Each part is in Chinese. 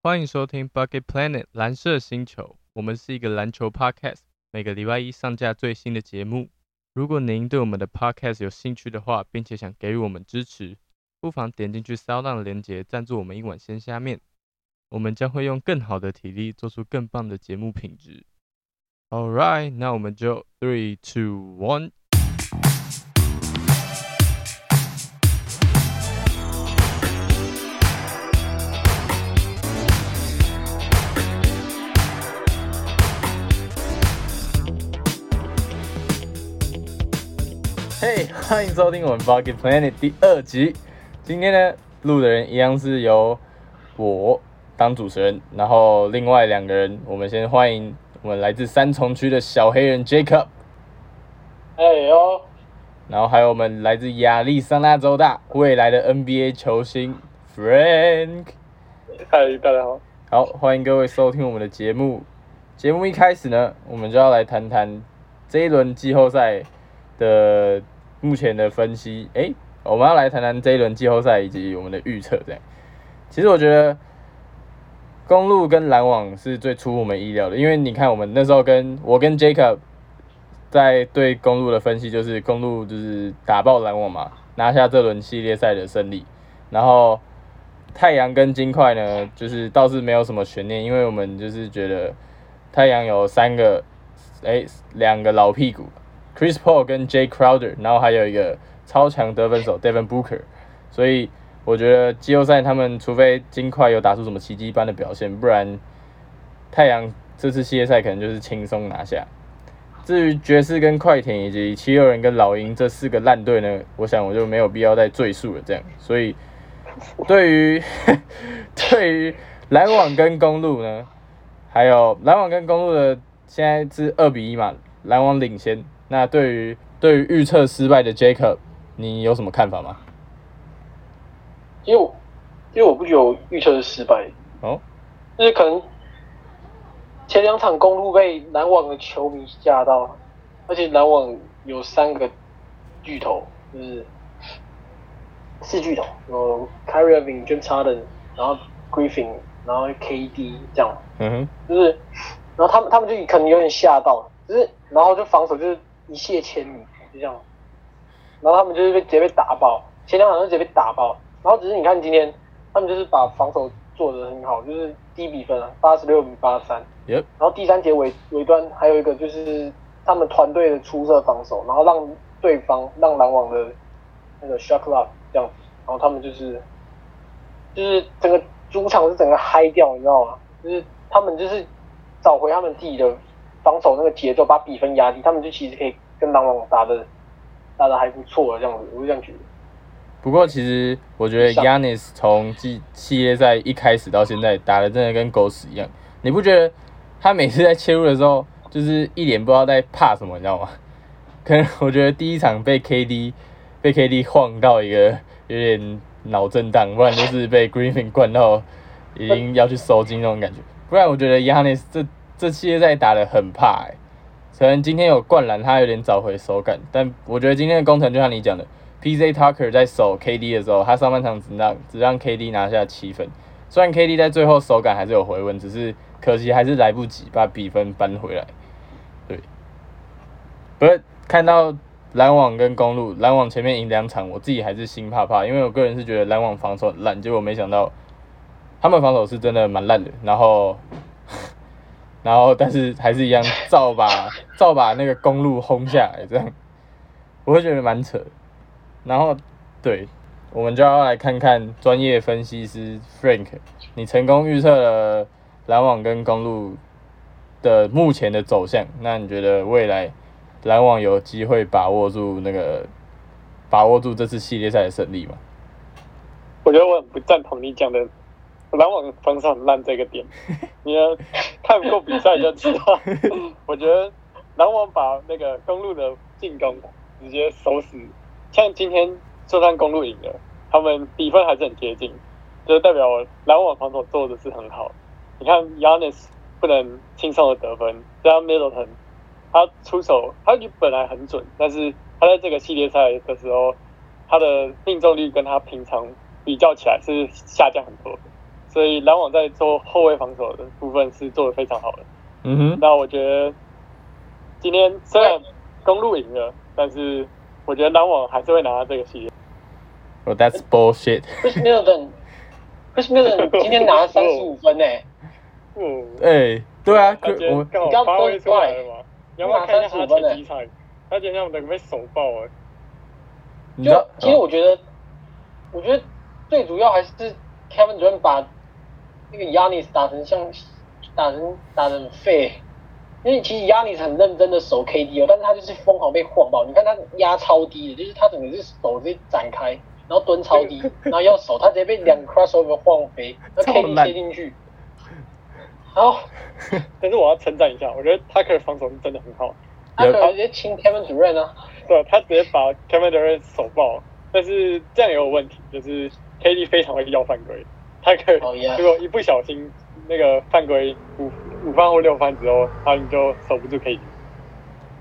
欢迎收听 Bucket Planet 蓝色星球，我们是一个篮球 podcast，每个礼拜一上架最新的节目。如果您对我们的 podcast 有兴趣的话，并且想给予我们支持，不妨点进去 Sound 的链接赞助我们一碗鲜虾面，我们将会用更好的体力做出更棒的节目品质。All right，那我们就 three two one。嘿，欢迎收听我们 Bucket Planet 第二集。今天呢，录的人一样是由我当主持人，然后另外两个人，我们先欢迎我们来自三重区的小黑人 Jacob，哎呦，然后还有我们来自亚利桑那州大未来的 NBA 球星 Frank。嗨，大家好。好，欢迎各位收听我们的节目。节目一开始呢，我们就要来谈谈这一轮季后赛的目前的分析。诶，我们要来谈谈这一轮季后赛以及我们的预测。这样，其实我觉得公路跟篮网是最出乎我们意料的，因为你看我们那时候跟我跟 Jacob 在对公路的分析，就是公路就是打爆篮网嘛，拿下这轮系列赛的胜利，然后。太阳跟金块呢，就是倒是没有什么悬念，因为我们就是觉得太阳有三个，哎，两个老屁股，Chris Paul 跟 Jay Crowder，然后还有一个超强得分手 Devin Booker，所以我觉得季后赛他们除非金块有打出什么奇迹般的表现，不然太阳这次系列赛可能就是轻松拿下。至于爵士跟快艇以及七六人跟老鹰这四个烂队呢，我想我就没有必要再赘述了，这样，所以。对于 对于篮网跟公路呢，还有篮网跟公路的现在是二比一嘛，篮网领先。那对于对于预测失败的 Jacob，你有什么看法吗？因为因为我不觉得我预测是失败哦，就是可能前两场公路被篮网的球迷吓到，而且篮网有三个巨头，就是。四巨头有 Kyrie Irving、James Harden，然后 Griffin，然后 KD 这样，嗯哼，就是，然后他们他们就可能有点吓到，就是然后就防守就是一泻千里，就这样，然后他们就是被直接被打爆，前两场就直接被打爆，然后只是你看今天他们就是把防守做得很好，就是低比分啊，八十六比八十三，然后第三节尾尾端还有一个就是他们团队的出色防守，然后让对方让篮网的那个 Shot Clock。这样，然后他们就是，就是整个主场是整个嗨掉，你知道吗？就是他们就是找回他们自己的防守那个节奏，把比分压低，他们就其实可以跟篮网打的打的还不错了，这样子，我是这样觉得。不过其实我觉得 Yanis 从季系列赛一开始到现在打的真的跟狗屎一样，你不觉得他每次在切入的时候就是一脸不知道在怕什么，你知道吗？可能我觉得第一场被 KD。被 KD 晃到一个有点脑震荡，不然就是被 Griffin 灌到已经要去收金那种感觉。不然我觉得 Yanis 这这系列赛打的很怕哎。可能今天有灌篮，他有点找回手感，但我觉得今天的工程就像你讲的，PZ Tucker 在守 KD 的时候，他上半场只让只让 KD 拿下七分。虽然 KD 在最后手感还是有回温，只是可惜还是来不及把比分扳回来。对，不是看到。篮网跟公路，篮网前面赢两场，我自己还是心怕怕，因为我个人是觉得篮网防守很烂，结果没想到他们防守是真的蛮烂的，然后，然后但是还是一样照把 照把那个公路轰下来，这样我会觉得蛮扯。然后，对，我们就要来看看专业分析师 Frank，你成功预测了篮网跟公路的目前的走向，那你觉得未来？篮网有机会把握住那个，把握住这次系列赛的胜利吗？我觉得我很不赞同你讲的篮网防守很烂这个点。你要看过比赛就知道。我觉得篮网把那个公路的进攻直接收死。像今天就算公路赢了，他们比分还是很接近，就代表篮网防守做的是很好。你看 Yanis 不能轻松的得分，这样 Middleton。他出手，他本来很准，但是他在这个系列赛的时候，他的命中率跟他平常比较起来是下降很多。所以篮网在做后卫防守的部分是做的非常好的。嗯哼，那我觉得今天虽然公路赢了，但是我觉得篮网还是会拿到这个系列。Oh, that's bullshit. Chris Middleton，Chris Middleton 今天拿了三十五分呢。嗯，哎，对啊，我刚好发挥出来了嘛。你要不要看一下他前几场？他今天整个被手爆了。就其实我觉得，我觉得最主要还是 Kevin Durant 把那个 Yanis 打成像打成打成废。因为其实 Yanis 很认真的守 KD 哦，但是他就是疯狂被晃爆。你看他压超低的，就是他整个是手直接展开，然后蹲超低，然后要守，他直接被两个 crossover 晃飞，那 KD 切进去。好，但是我要称赞一下，我觉得他可以防守是真的很好。他可以直接亲 Kevin Durant 啊。对，他直接把 Kevin Durant 手爆，但是这样也有问题，就是 KD 非常会要犯规，他可以如果一不小心那个犯规五五犯或六犯之后，他就守不住 KD。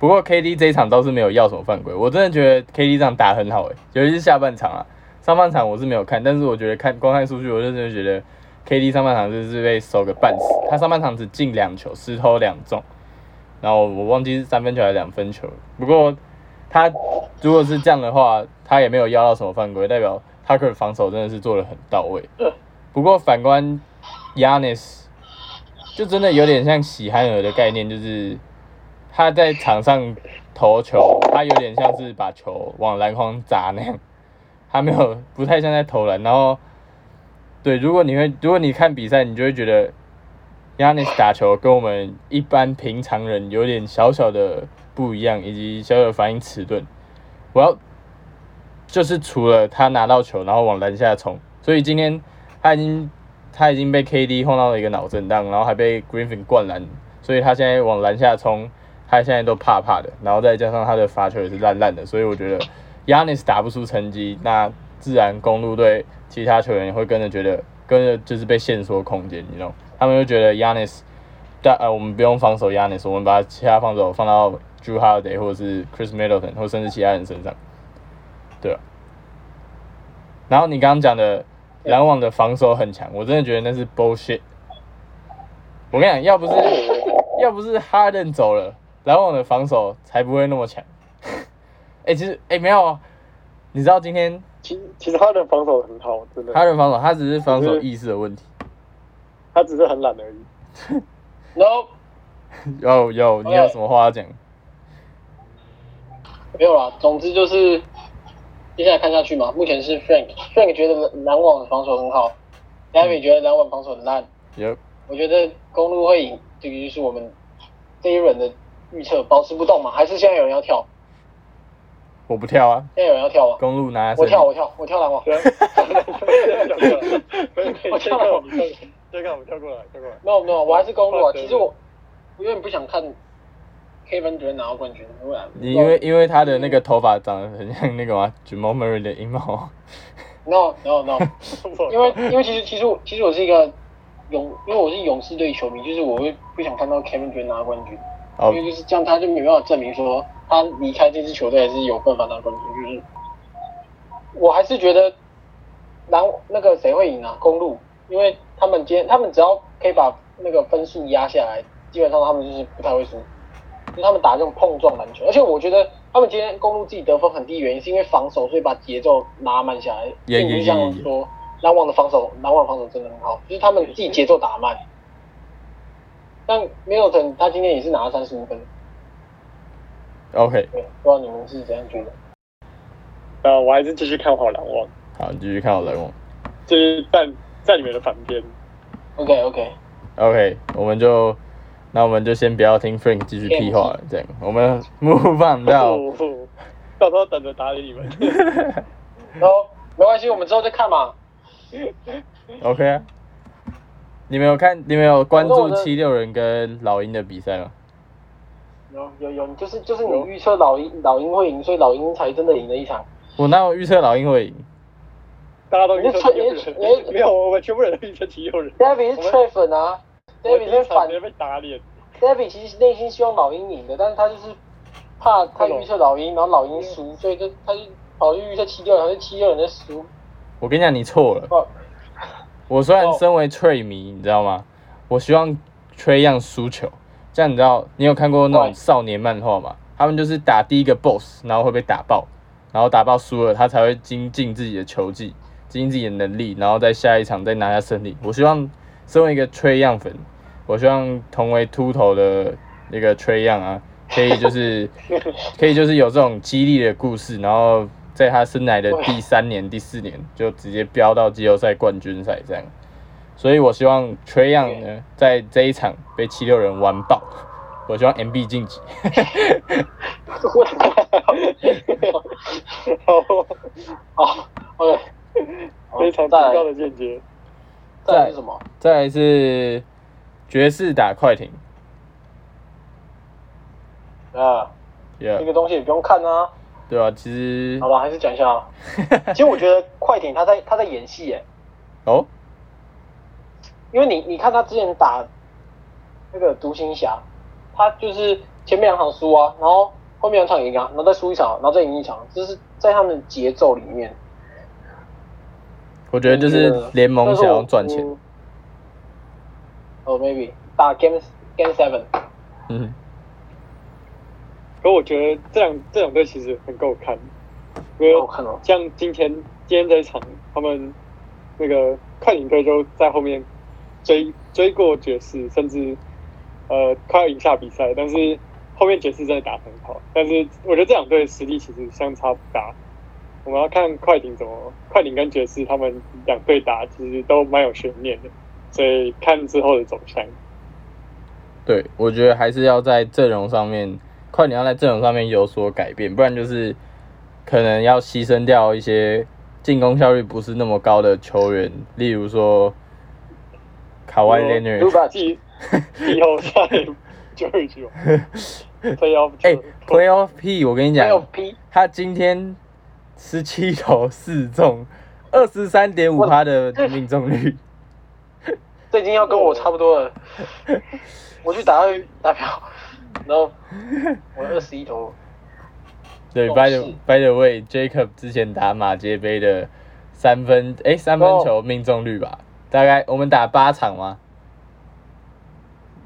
不过 KD 这一场倒是没有要什么犯规，我真的觉得 KD 这样打很好诶，尤其是下半场啊，上半场我是没有看，但是我觉得看光看数据，我就真的觉得 KD 上半场就是被守个半死，他上半场只进两球，十投两中，然后我忘记是三分球还是两分球，不过。他如果是这样的话，他也没有要到什么犯规，代表他可防守真的是做的很到位。不过反观 Yanis，就真的有点像喜憨儿的概念，就是他在场上投球，他有点像是把球往篮筐砸那样，他没有不太像在投篮。然后，对，如果你会如果你看比赛，你就会觉得 Yanis 打球跟我们一般平常人有点小小的。不一样，以及小小的反应迟钝。我要就是除了他拿到球，然后往篮下冲，所以今天他已经他已经被 KD 碰到了一个脑震荡，然后还被 Griffin 灌篮，所以他现在往篮下冲，他现在都怕怕的。然后再加上他的罚球也是烂烂的，所以我觉得 Yanis 打不出成绩，那自然公路队其他球员也会跟着觉得跟着就是被限缩空间，你知道？他们就觉得 Yanis，但呃我们不用防守 Yanis，我们把其他防守放到。Drew Holiday 或者是 Chris Middleton 或甚至其他人身上，对然后你刚刚讲的篮网的防守很强，我真的觉得那是 bullshit。我跟你讲，要不是要不是 Harden 走了，篮网的防守才不会那么强。哎，其实哎没有啊，你知道今天其其实 Harden 防守很好，真的。Harden 防守，他只是防守意识的问题，他只是很懒而已。No，有有，你有什么话要讲？没有啦，总之就是接下来看下去嘛。目前是 Frank，Frank 觉得篮网的防守很好，David 觉得篮网防守很烂。Yep，，我觉得公路会赢，这个就是我们这一轮的预测，保持不动嘛？还是现在有人要跳？我不跳啊。现在有人要跳啊？公路拿。我跳，我跳，我跳篮网。我跳篮网。这个我们跳过来，跳过来。No No，，我还是公路啊。其实我我有点不想看。Kevin 觉得拿到冠军，你因为因为他的那个头发长得很像那个嘛，Jamal Murray 的阴毛。No No No，因为因为其实其实我其实我是一个勇，因为我是勇士队球迷，就是我会不想看到 Kevin 觉得拿冠军，因为就是这样他就没办法证明说他离开这支球队还是有办法拿冠军。就是我还是觉得篮那个谁会赢啊？公路，因为他们今天他们只要可以把那个分数压下来，基本上他们就是不太会输。就他们打这种碰撞篮球，而且我觉得他们今天公路自己得分很低，原因是因为防守，所以把节奏拉慢下来，并不是像说篮网的防守，篮网防守真的很好，就是他们自己节奏打慢。但 Milton 他今天也是拿了三十五分。OK。对，不知道你们是怎样觉得？呃，我还是继续看好篮网。好，继续看好篮网。就是在在里面的反边。OK OK。OK，我们就。那我们就先不要听 Frank 继续屁话了，这样我们 move on 到，到时候等着打理你们。然后没关系，我们之后再看嘛。OK 啊。你们有看？你们有关注七六人跟老鹰的比赛吗？有有有，就是就是你预测老鹰老鹰会赢，所以老鹰才真的赢了一场。我哪有预测老鹰会赢？大家都预测 没有，我们全部人都预测七六人。David 是吹粉啊。David 是反被打脸。David 其实内心希望老鹰赢的，但是他就是怕他预测老鹰，然后老鹰输，所以就他就跑去预测七六人，还是七六人的输。我跟你讲，你错了。我虽然身为 Trey 迷，你知道吗？我希望 Trey 样输球，这样你知道？你有看过那种少年漫画吗？他们就是打第一个 boss，然后会被打爆，然后打爆输了，他才会精进自己的球技，精进自己的能力，然后在下一场再拿下胜利。我希望身为一个 Trey 样粉，我希望同为秃头的那个 Trey 样啊，可以就是 可以就是有这种激励的故事，然后。在他生来的第三年、第四年就直接飙到季后赛冠军赛这样，所以我希望 Trey Young 呢在这一场被七六人完爆，我希望 MB 晋级。好，OK，非常重要的见解。再来是什么？再来是爵士打快艇。啊，这个东西也不用看啊。对啊，其实好吧，还是讲一下啊。其实我觉得快艇他在他在演戏耶。哦。因为你你看他之前打那个独行侠，他就是前面两场输啊，然后后面两场赢啊，然后再输一场，然后再赢一场，就是在他们节奏里面。我觉得就是联盟想要赚钱。哦，maybe 打 game game seven。嗯。可我觉得这两这两队其实很够看，因为像今天今天这一场，他们那个快艇队就在后面追追过爵士，甚至呃快要赢下比赛，但是后面爵士真的打很好。但是我觉得这两队实力其实相差不大。我们要看快艇怎么，快艇跟爵士他们两队打其实都蛮有悬念的，所以看之后的走向。对，我觉得还是要在阵容上面。快点要在阵容上面有所改变，不然就是可能要牺牲掉一些进攻效率不是那么高的球员，例如说卡哇伊·雷纳 季后赛就会去 playoff，哎，playoff P，我跟你讲，他今天十七投四中，二十三点五趴的命中率，这已经要跟我差不多了，我去打打票。然后我二十一投。对，by the by the way，Jacob 之前打马街杯的三分，哎，三分球命中率吧，大概我们打八场吗？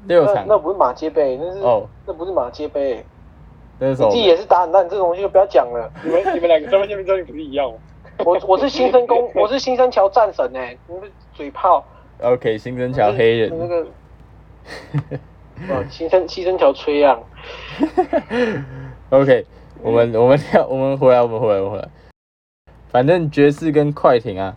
六场。那不是马街杯，那是哦，那不是马街杯。那是什么？自己也是打很烂，这种东西就不要讲了。你们你们两个三分球命中率不是一样吗？我我是新生公，我是新生桥战神哎，你们嘴炮。OK，新生桥黑人。那个。哦，牺牲牺牲条吹啊！OK，我们我们跳我们回来我们回来我们回来。反正爵士跟快艇啊，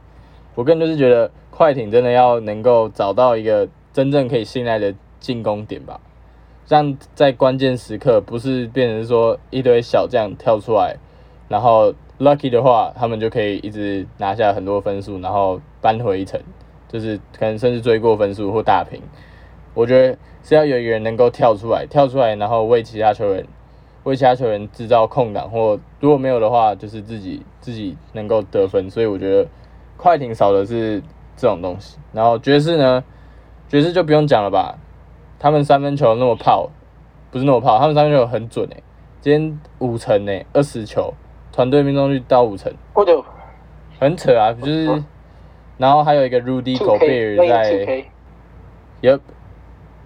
我个人就是觉得快艇真的要能够找到一个真正可以信赖的进攻点吧，让在关键时刻不是变成说一堆小将跳出来，然后 lucky 的话，他们就可以一直拿下很多分数，然后扳回一城，就是可能甚至追过分数或打平。我觉得是要有一个人能够跳出来，跳出来，然后为其他球员，为其他球员制造空档，或如果没有的话，就是自己自己能够得分。所以我觉得快艇少的是这种东西。然后爵士呢，爵士就不用讲了吧，他们三分球那么炮，不是那么炮，他们三分球很准诶，今天五成诶，二十球，团队命中率到五成，很扯啊，就是，然后还有一个 Rudy Gobert 在，Yep。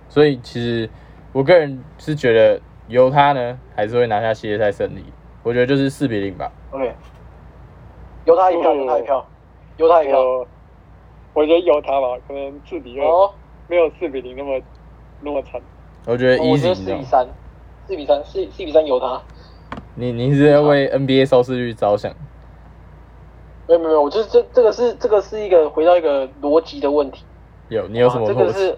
所以其实我个人是觉得由他呢，还是会拿下系列赛胜利。我觉得就是四比零吧。OK，由他一票，由他一票，由他一票。我觉得由他吧，可能四比二，没有四比零那么那么惨。我觉得一四比三，四比三，四四比三由他。你你是在为 NBA 收视率着想？没有没有，我就是这这个是这个是一个回到一个逻辑的问题。有你有什么这个是？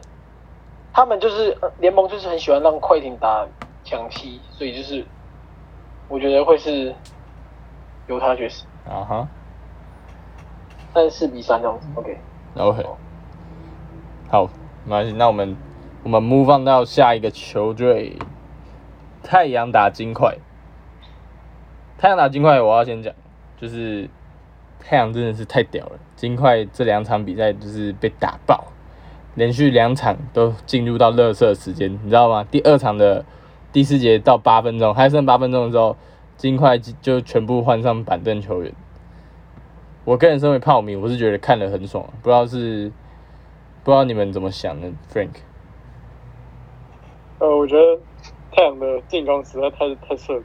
他们就是联盟，就是很喜欢让快艇打强七，所以就是我觉得会是犹他爵士啊哈，但四比三这样子，OK，OK，好，没关系，那我们我们 move on 到下一个球队，太阳打金块，太阳打金块，我要先讲，就是太阳真的是太屌了，金块这两场比赛就是被打爆。连续两场都进入到热射时间，你知道吗？第二场的第四节到八分钟，还剩八分钟的时候，金块就全部换上板凳球员。我个人身为炮迷，我是觉得看得很爽，不知道是不知道你们怎么想的，Frank？呃，我觉得太阳的进攻实在太太顺，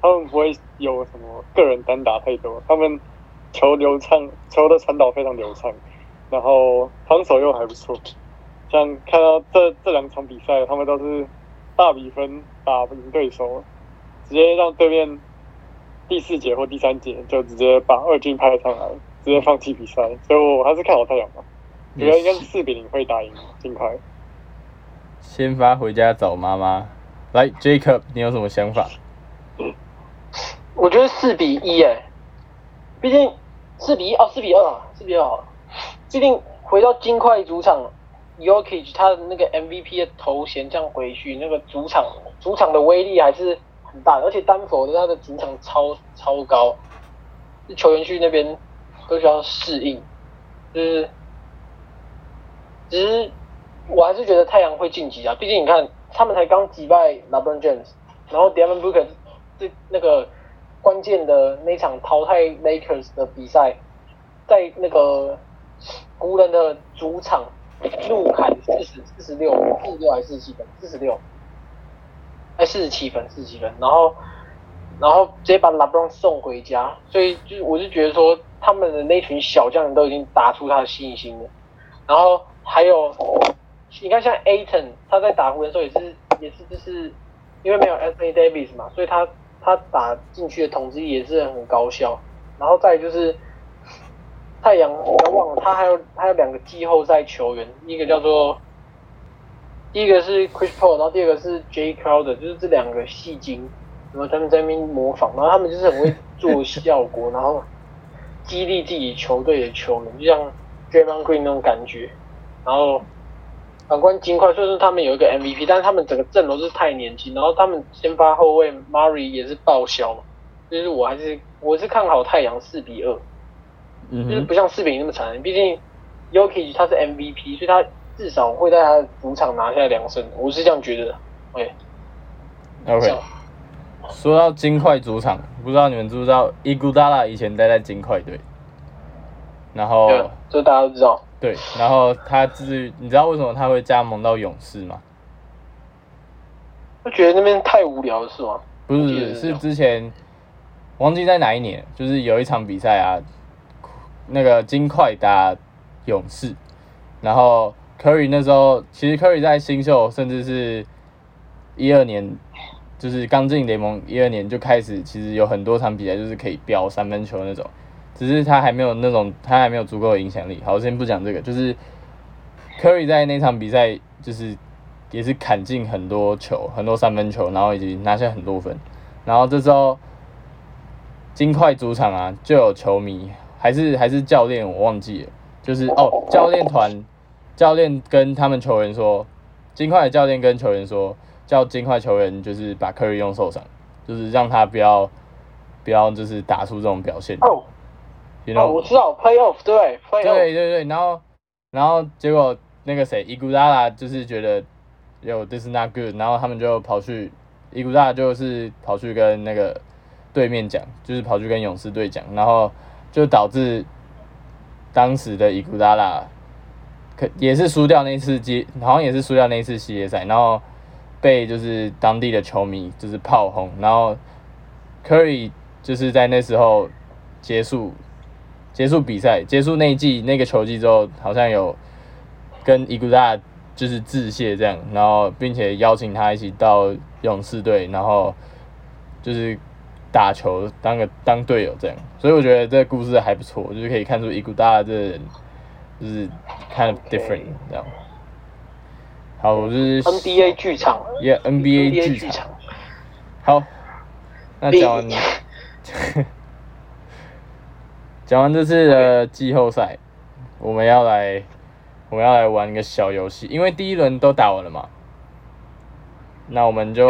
他们不会有什么个人单打太多，他们球流畅，球的传导非常流畅，然后防守又还不错。像看到这这两场比赛，他们都是大比分打不赢对手，直接让对面第四节或第三节就直接把二军派上来，直接放弃比赛。所以我还是看好太阳吧，觉得应该是四比零会打赢金块。先发回家找妈妈，来 Jacob，你有什么想法？我觉得四比一哎，毕竟四比一哦，四比二，四比二，毕竟回到金块主场。Yokich 他的那个 MVP 的头衔这样回去，那个主场主场的威力还是很大，而且丹佛的他的主场超超高，球员去那边都需要适应，就是，只是我还是觉得太阳会晋级啊，毕竟你看他们才刚击败 LeBron James，然后 Devin Booker 这那个关键的那场淘汰 Lakers 的比赛，在那个湖人的主场。怒砍四十四十六，四十六还是四十七分？四十六，哎，四十七分，四十七分。然后，然后直接把 LeBron 送回家。所以，就我就觉得说，他们的那群小将都已经打出他的信心了。然后还有，你看像 Aton，他在打湖人时候也是，也是就是因为没有 Anthony Davis 嘛，所以他他打进去的统治力也是很高效。然后再就是。太阳，不要忘了，他还有还有两个季后赛球员，一个叫做，第一个是 Chris Paul，然后第二个是 J Crowder，就是这两个戏精，然后他们在那边模仿，然后他们就是很会做效果，然后激励自己球队的球员，就像 Draymond Green 那种感觉。然后反观金块，虽然说他们有一个 MVP，但是他们整个阵容是太年轻，然后他们先发后卫 Murray 也是报销嘛，就是我还是我是看好太阳四比二。就是不像四比零那么惨，毕竟 Yoki 他是 MVP，所以他至少会在他的主场拿下两胜，我是这样觉得的。OK。OK。说到金块主场，不知道你们知不知道伊古达拉以前待在金块队，然后这大家都知道。对，然后他至你知道为什么他会加盟到勇士吗？就觉得那边太无聊了，是吗？不是，是之前忘记在哪一年，就是有一场比赛啊。那个金块打勇士，然后 Curry 那时候其实 Curry 在新秀，甚至是一二年，就是刚进联盟一二年就开始，其实有很多场比赛就是可以飙三分球那种，只是他还没有那种，他还没有足够的影响力。好，我先不讲这个，就是 Curry 在那场比赛就是也是砍进很多球，很多三分球，然后以及拿下很多分。然后这时候金块主场啊，就有球迷。还是还是教练，我忘记了，就是哦，教练团，教练跟他们球员说，金块的教练跟球员说，叫金块球员就是把 Curry 用受伤，就是让他不要不要就是打出这种表现。我知道，Playoff 对 playoff，对对对，然后然后结果那个谁伊古达拉就是觉得有 This is not good，然后他们就跑去伊古达就是跑去跟那个对面讲，就是跑去跟勇士队讲，然后。就导致当时的伊古达拉可也是输掉那次接，好像也是输掉那次系列赛，然后被就是当地的球迷就是炮轰，然后 Curry 就是在那时候结束结束比赛，结束那一季那个球季之后，好像有跟伊古达就是致谢这样，然后并且邀请他一起到勇士队，然后就是。打球当个当队友这样，所以我觉得这个故事还不错，就是可以看出伊古达这人就是 kind of different 这样。好，我是 NBA 剧场，Yeah，NBA 剧场。好，那讲完，讲完这次的季后赛，我们要来，我们要来玩一个小游戏，因为第一轮都打完了嘛，那我们就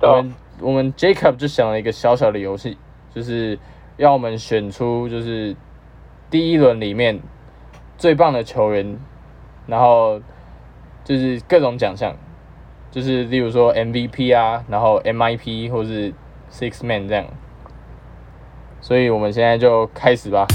我们。我们 Jacob 就想了一个小小的游戏，就是要我们选出就是第一轮里面最棒的球员，然后就是各种奖项，就是例如说 MVP 啊，然后 MIP 或是 Six Man 这样。所以我们现在就开始吧。